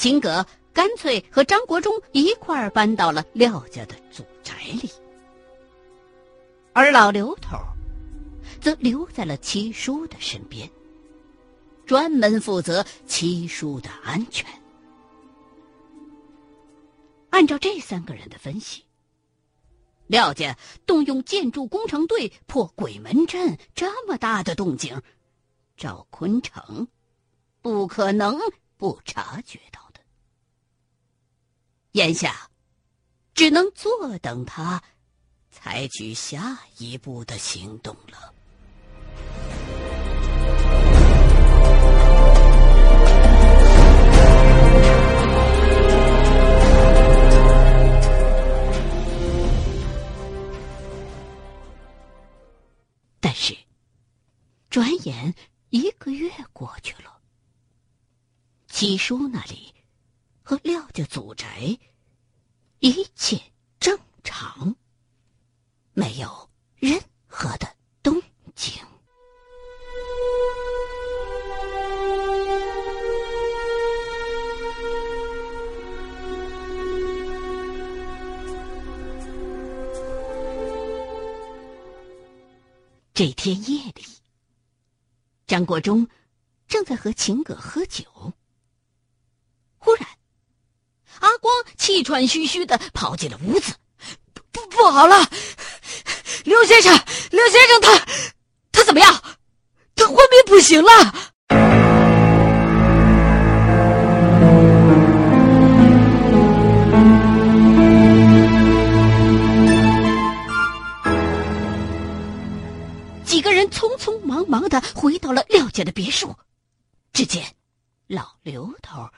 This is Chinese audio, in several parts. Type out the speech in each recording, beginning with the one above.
秦葛干脆和张国忠一块儿搬到了廖家的祖宅里，而老刘头则留在了七叔的身边，专门负责七叔的安全。按照这三个人的分析，廖家动用建筑工程队破鬼门阵这么大的动静，赵坤城不可能不察觉到。眼下，只能坐等他采取下一步的行动了。但是，转眼一个月过去了，七叔那里和廖家祖宅一切正常，没有任何的动静。这天夜里，张国忠正在和秦葛喝酒。阿光气喘吁吁的跑进了屋子，不不好了！刘先生，刘先生，他他怎么样？他昏迷不醒了！几个人匆匆忙忙的回到了廖家的别墅，只见老刘头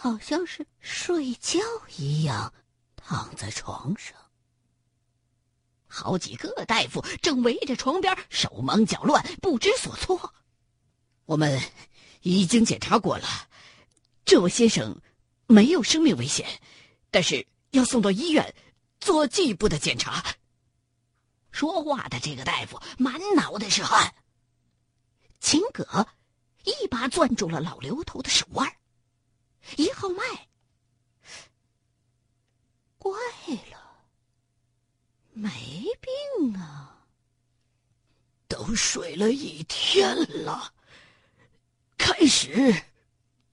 好像是睡觉一样躺在床上，好几个大夫正围着床边手忙脚乱，不知所措。我们已经检查过了，这位先生没有生命危险，但是要送到医院做进一步的检查。说话的这个大夫满脑袋是汗。秦葛一把攥住了老刘头的手腕，一号脉。怪了，没病啊！都睡了一天了，开始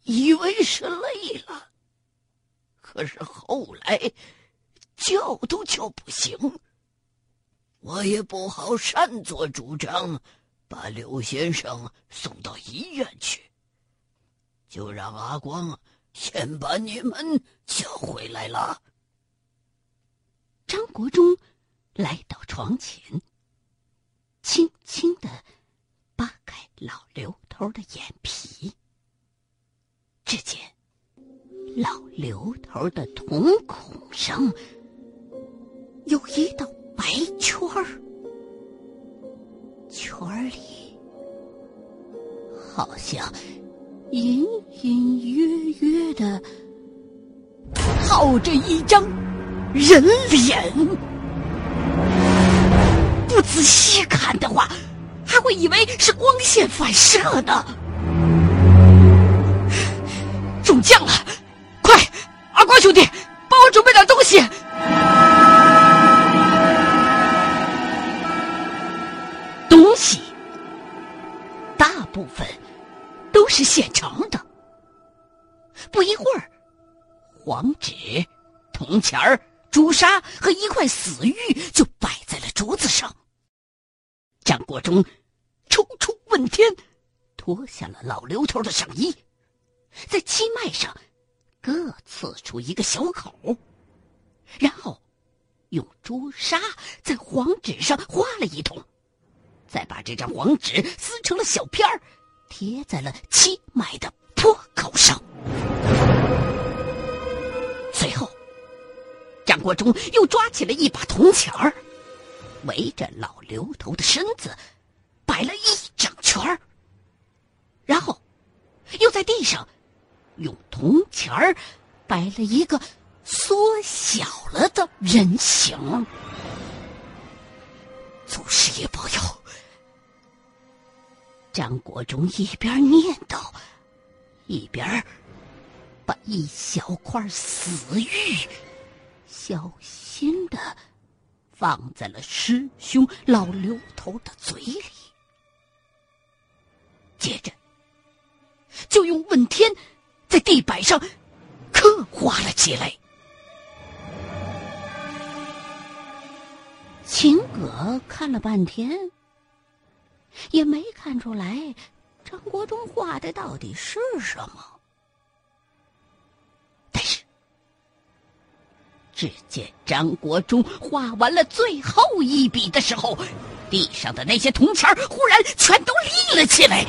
以为是累了，可是后来叫都叫不醒。我也不好擅作主张，把刘先生送到医院去，就让阿光先把你们叫回来了。张国忠来到床前，轻轻的扒开老刘头的眼皮，只见老刘头的瞳孔上有一道。白圈儿，圈儿里好像隐隐约约的套着一张人脸。不仔细看的话，还会以为是光线反射呢。中将了！黄纸、铜钱儿、朱砂和一块死玉就摆在了桌子上。张国忠抽出问天，脱下了老刘头的上衣，在七脉上各刺出一个小口，然后用朱砂在黄纸上画了一通。再把这张黄纸撕成了小片儿，贴在了七脉的破口上。张国忠又抓起了一把铜钱儿，围着老刘头的身子摆了一整圈儿，然后又在地上用铜钱儿摆了一个缩小了的人形。祖师爷保佑！张国忠一边念叨，一边把一小块死玉，小心的放在了师兄老刘头的嘴里，接着就用问天在地板上刻画了起来。秦葛看了半天，也没看出来张国忠画的到底是什么。但是，只见张国忠画完了最后一笔的时候，地上的那些铜钱忽然全都立了起来，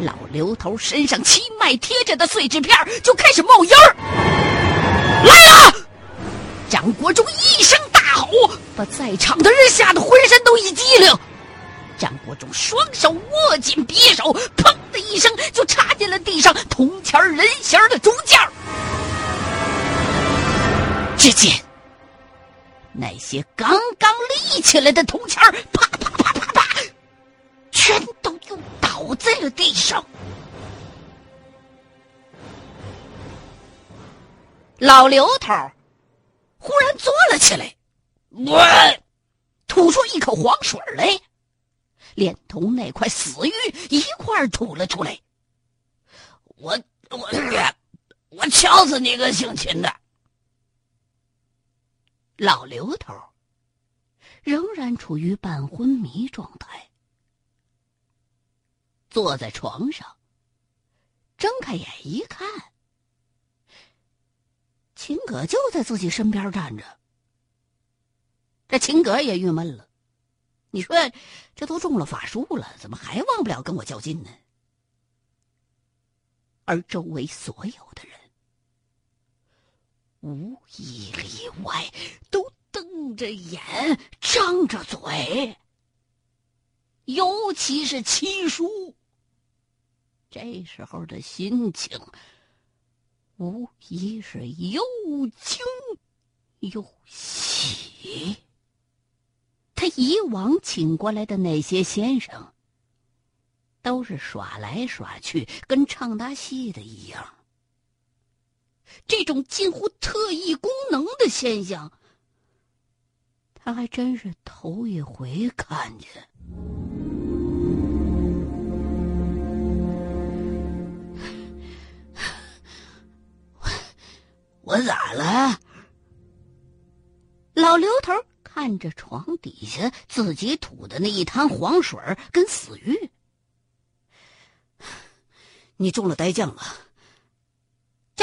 老刘头身上七脉贴着的碎纸片就开始冒烟儿。来了！张国忠一声大吼，把在场的人吓得浑身都一激灵。张国忠双手握紧匕首，砰的一声就插进了地上铜钱人形的中间。只见那些刚刚立起来的铜钱啪啪啪啪啪，全都又倒在了地上。老刘头。忽然坐了起来，我吐出一口黄水来，连同那块死玉一块吐了出来。我我我敲死你个姓秦的！老刘头仍然处于半昏迷状态，坐在床上，睁开眼一看。秦葛就在自己身边站着，这秦葛也郁闷了。你说，这都中了法术了，怎么还忘不了跟我较劲呢？而周围所有的人，无一例外，都瞪着眼，张着嘴。尤其是七叔，这时候的心情。无疑是又惊又喜。他以往请过来的那些先生，都是耍来耍去，跟唱大戏的一样。这种近乎特异功能的现象，他还真是头一回看见。我咋了？老刘头看着床底下自己吐的那一滩黄水跟死鱼，你中了呆将了。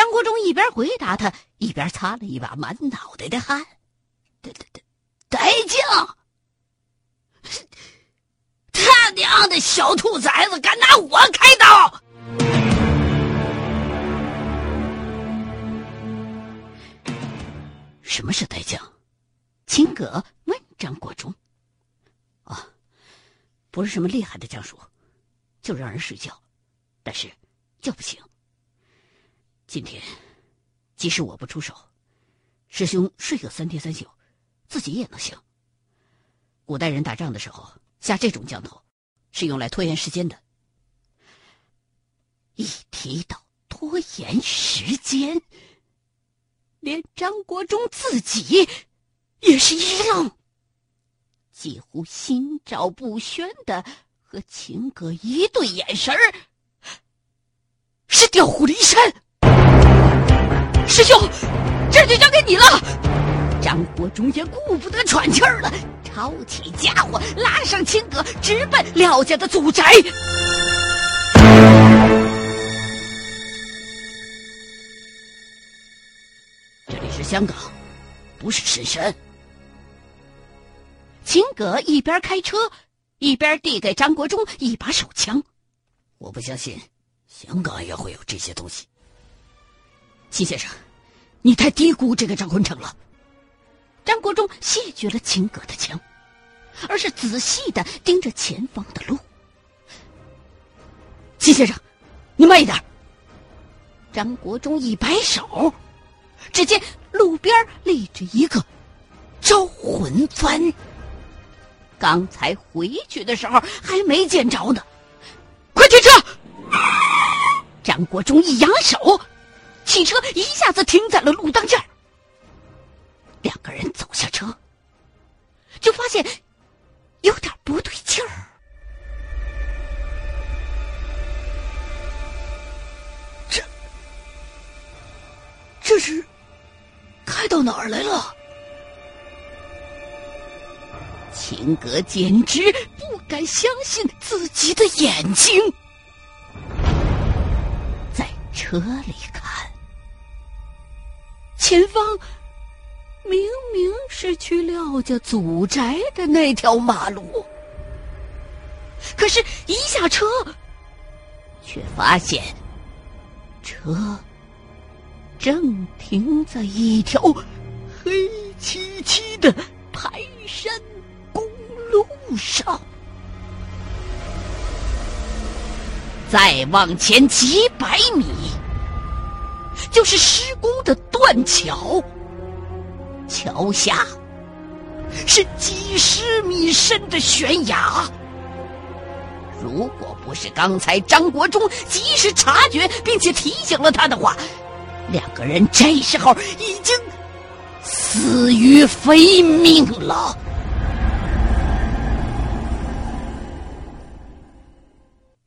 张国忠一边回答他，一边擦了一把满脑袋的汗。呆呆呆，呆将！他娘的小兔崽子，敢拿我开刀！什么是呆将？秦葛问张国忠。啊，不是什么厉害的将术，就让人睡觉，但是叫不醒。今天即使我不出手，师兄睡个三天三宿，自己也能醒。古代人打仗的时候下这种降头，是用来拖延时间的。一提到拖延时间。连张国忠自己也是一愣，几乎心照不宣的和秦葛一对眼神儿，是调虎离山。师兄，这就交给你了。张国忠也顾不得喘气儿了，抄起家伙，拉上秦葛，直奔廖家的祖宅。这里是香港不是深山。秦葛一边开车，一边递给张国忠一把手枪。我不相信香港也会有这些东西。齐先生，你太低估这个张坤成了。张国忠谢绝了秦葛的枪，而是仔细的盯着前方的路。齐先生，你慢一点。张国忠一摆手。只见路边立着一个招魂幡，刚才回去的时候还没见着呢。快停车！张国忠一扬手，汽车一下子停在了路当间两个人走下车，就发现有点不对劲儿。这这是开到哪儿来了？秦格简直不敢相信自己的眼睛。在车里看，前方明明是去廖家祖宅的那条马路，可是，一下车，却发现车正停在一条黑漆漆的排山公。路上，再往前几百米，就是施工的断桥。桥下是几十米深的悬崖。如果不是刚才张国忠及时察觉并且提醒了他的话，两个人这时候已经死于非命了。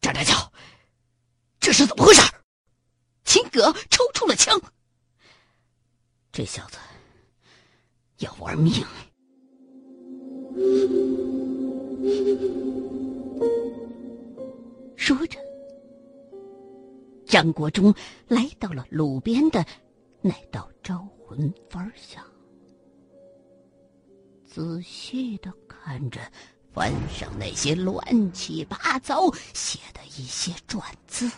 张大脚，这是怎么回事？秦葛抽出了枪。这小子要玩命。说着，张国忠来到了路边的那道招魂幡下，仔细的看着。翻上那些乱七八糟写的一些篆字，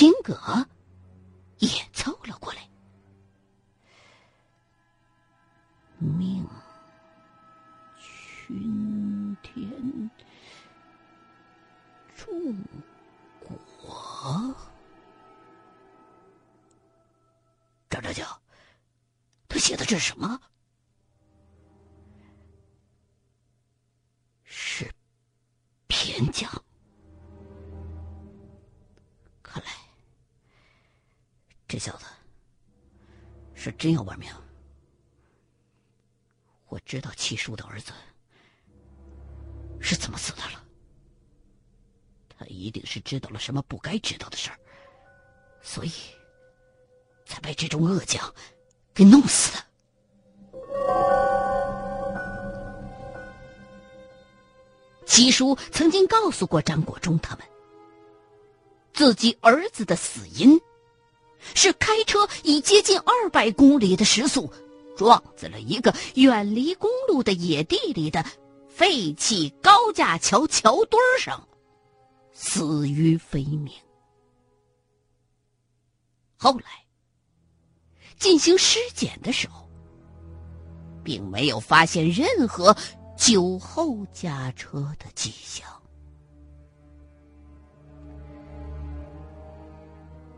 秦葛也凑了过来。命，群天，众国，张着脚。写的这是什么？真要玩命。我知道七叔的儿子是怎么死的了。他一定是知道了什么不该知道的事儿，所以才被这种恶将。给弄死的。七叔曾经告诉过张国忠他们，自己儿子的死因是开车以接近二百公里的时速撞在了一个远离公路的野地里的废弃高架桥桥墩上，死于非命。后来。进行尸检的时候，并没有发现任何酒后驾车的迹象。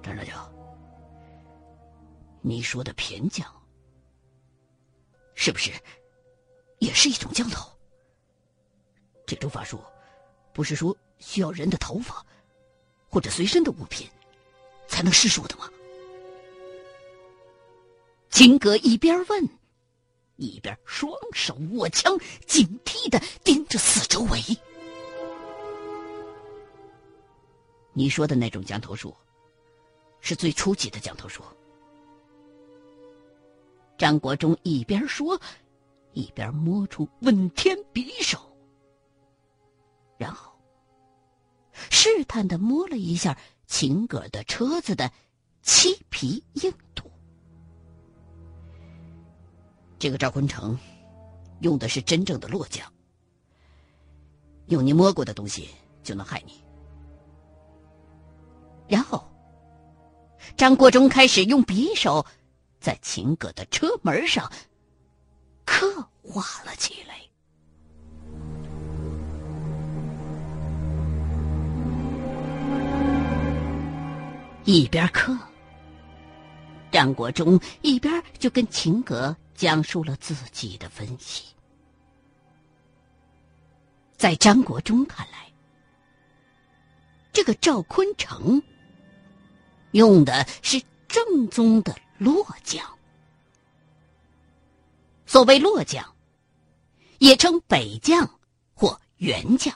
张大脚，你说的偏将，是不是也是一种降头？这种法术，不是说需要人的头发或者随身的物品才能施术的吗？金戈一边问，一边双手握枪，警惕的盯着四周围。你说的那种降头术，是最初级的降头术。张国忠一边说，一边摸出问天匕首，然后试探的摸了一下秦葛的车子的漆皮硬度。这个赵坤成用的是真正的落将，用你摸过的东西就能害你。然后，张国忠开始用匕首在秦葛的车门上刻画了起来，一边刻，张国忠一边就跟秦葛。讲述了自己的分析，在张国忠看来，这个赵坤成用的是正宗的洛将。所谓洛将，也称北将或原将，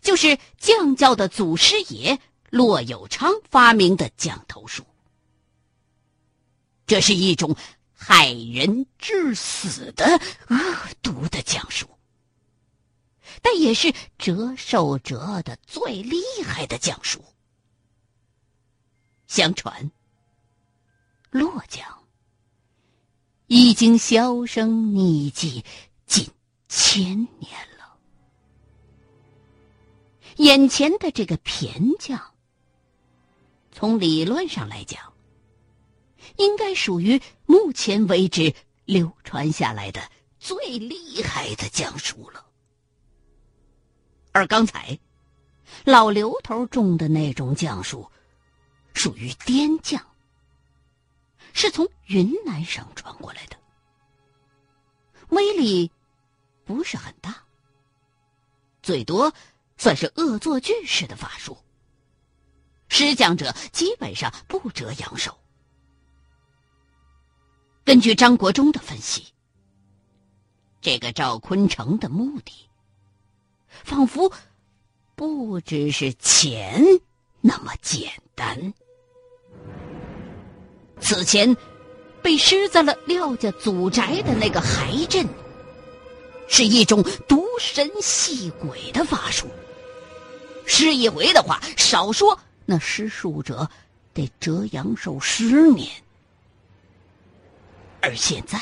就是将教的祖师爷骆有昌发明的降头术。这是一种害人致死的恶毒的降术，但也是折寿折的最厉害的降术。相传，落酱。已经销声匿迹近千年了。眼前的这个骈将，从理论上来讲，应该属于目前为止流传下来的最厉害的将术了。而刚才老刘头种的那种将术，属于滇将。是从云南省传过来的，威力不是很大，最多算是恶作剧式的法术。施讲者基本上不折阳寿。根据张国忠的分析，这个赵坤成的目的，仿佛不只是钱那么简单。此前，被施在了廖家祖宅的那个骸阵，是一种毒神戏鬼的法术。施一回的话，少说那施术者得折阳寿十年。而现在，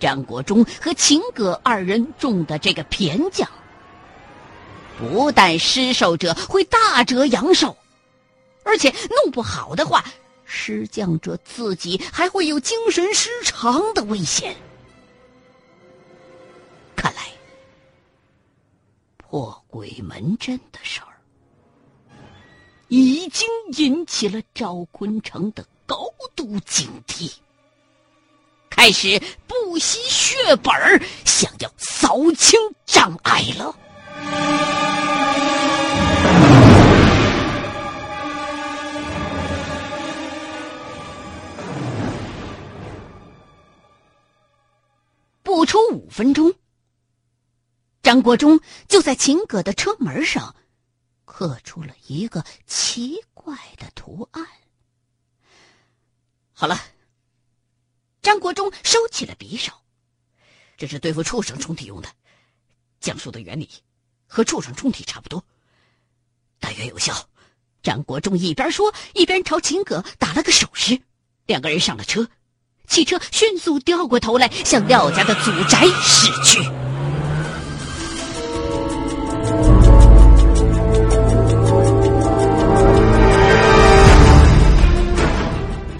张国忠和秦葛二人中的这个偏将，不但施寿者会大折阳寿，而且弄不好的话。施降者自己还会有精神失常的危险。看来破鬼门阵的事儿已经引起了赵坤城的高度警惕，开始不惜血本儿想要扫清障碍了。分钟，张国忠就在秦葛的车门上刻出了一个奇怪的图案。好了，张国忠收起了匕首，这是对付畜生虫体用的，讲述的原理和畜生虫体差不多，大约有效。张国忠一边说，一边朝秦葛打了个手势，两个人上了车。汽车迅速掉过头来，向廖家的祖宅驶去。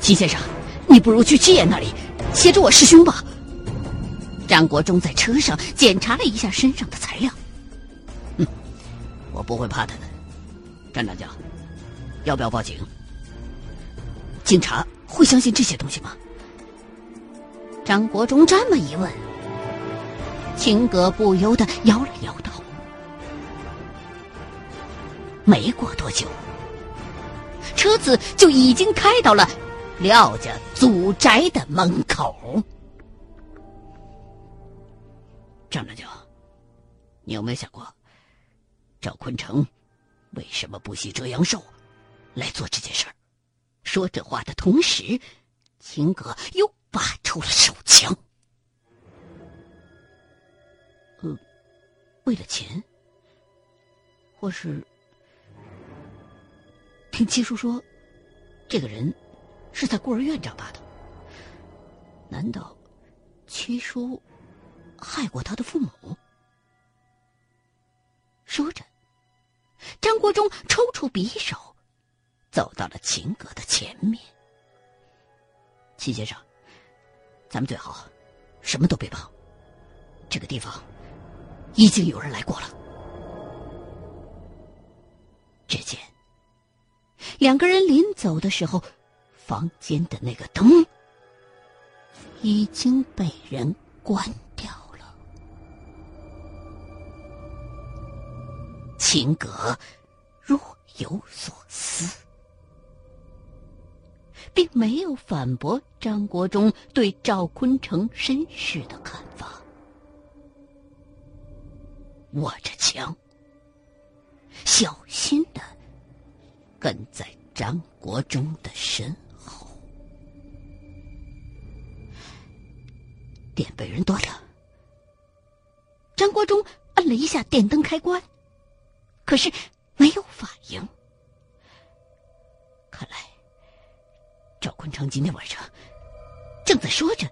齐先生，你不如去七爷那里协助我师兄吧。张国忠在车上检查了一下身上的材料。嗯，我不会怕他的。张长江，要不要报警？警察会相信这些东西吗？张国忠这么一问，秦格不由得摇了摇头。没过多久，车子就已经开到了廖家祖宅的门口。张长江，你有没有想过，赵坤成为什么不惜折阳寿来做这件事儿？说这话的同时，秦格又。拔出了手枪。呃，为了钱，或是听七叔说，这个人是在孤儿院长大的。难道七叔害过他的父母？说着，张国忠抽出匕首，走到了秦格的前面。秦先生。咱们最好什么都别碰。这个地方已经有人来过了。只见两个人临走的时候，房间的那个灯已经被人关掉了。秦格若有所思，并没有反驳张国忠对赵坤成身世的看法，握着枪，小心的跟在张国忠的身后。电被人断了，张国忠摁了一下电灯开关，可是。没有反赵坤成今天晚上正在说着。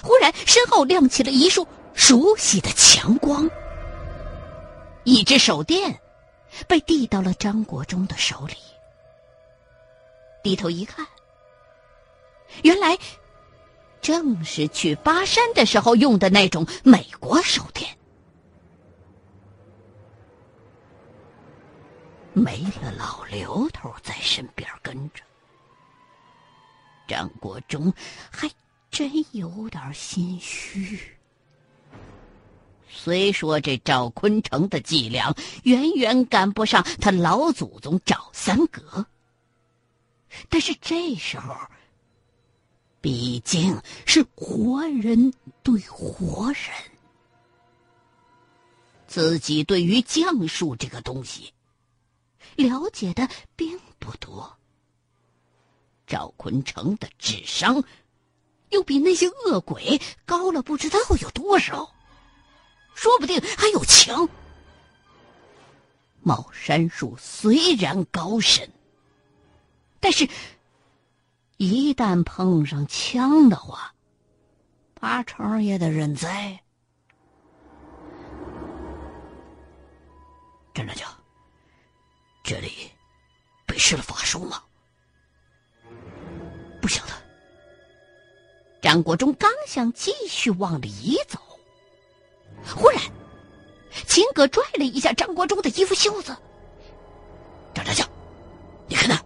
忽然，身后亮起了一束熟悉的强光，一只手电被递到了张国忠的手里。低头一看，原来正是去巴山的时候用的那种美国手电。没了老刘头在身边跟着，张国忠还真有点心虚。虽说这赵坤城的伎俩远远赶不上他老祖宗赵三格，但是这时候毕竟是活人对活人，自己对于将术这个东西。了解的并不多。赵坤成的智商，又比那些恶鬼高了不知道有多少，说不定还有枪。茅山术虽然高深，但是，一旦碰上枪的话，八成也得认栽。站着去。这里被施了法术吗？不晓得。张国忠刚想继续往里走，忽然，秦葛拽了一下张国忠的衣服袖子。张大将，你看那。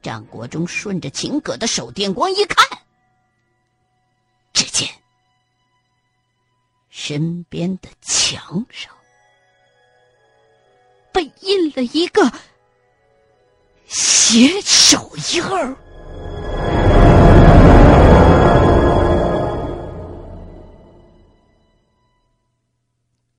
张国忠顺着秦葛的手电光一看，只见身边的墙上。被印了一个血手印儿。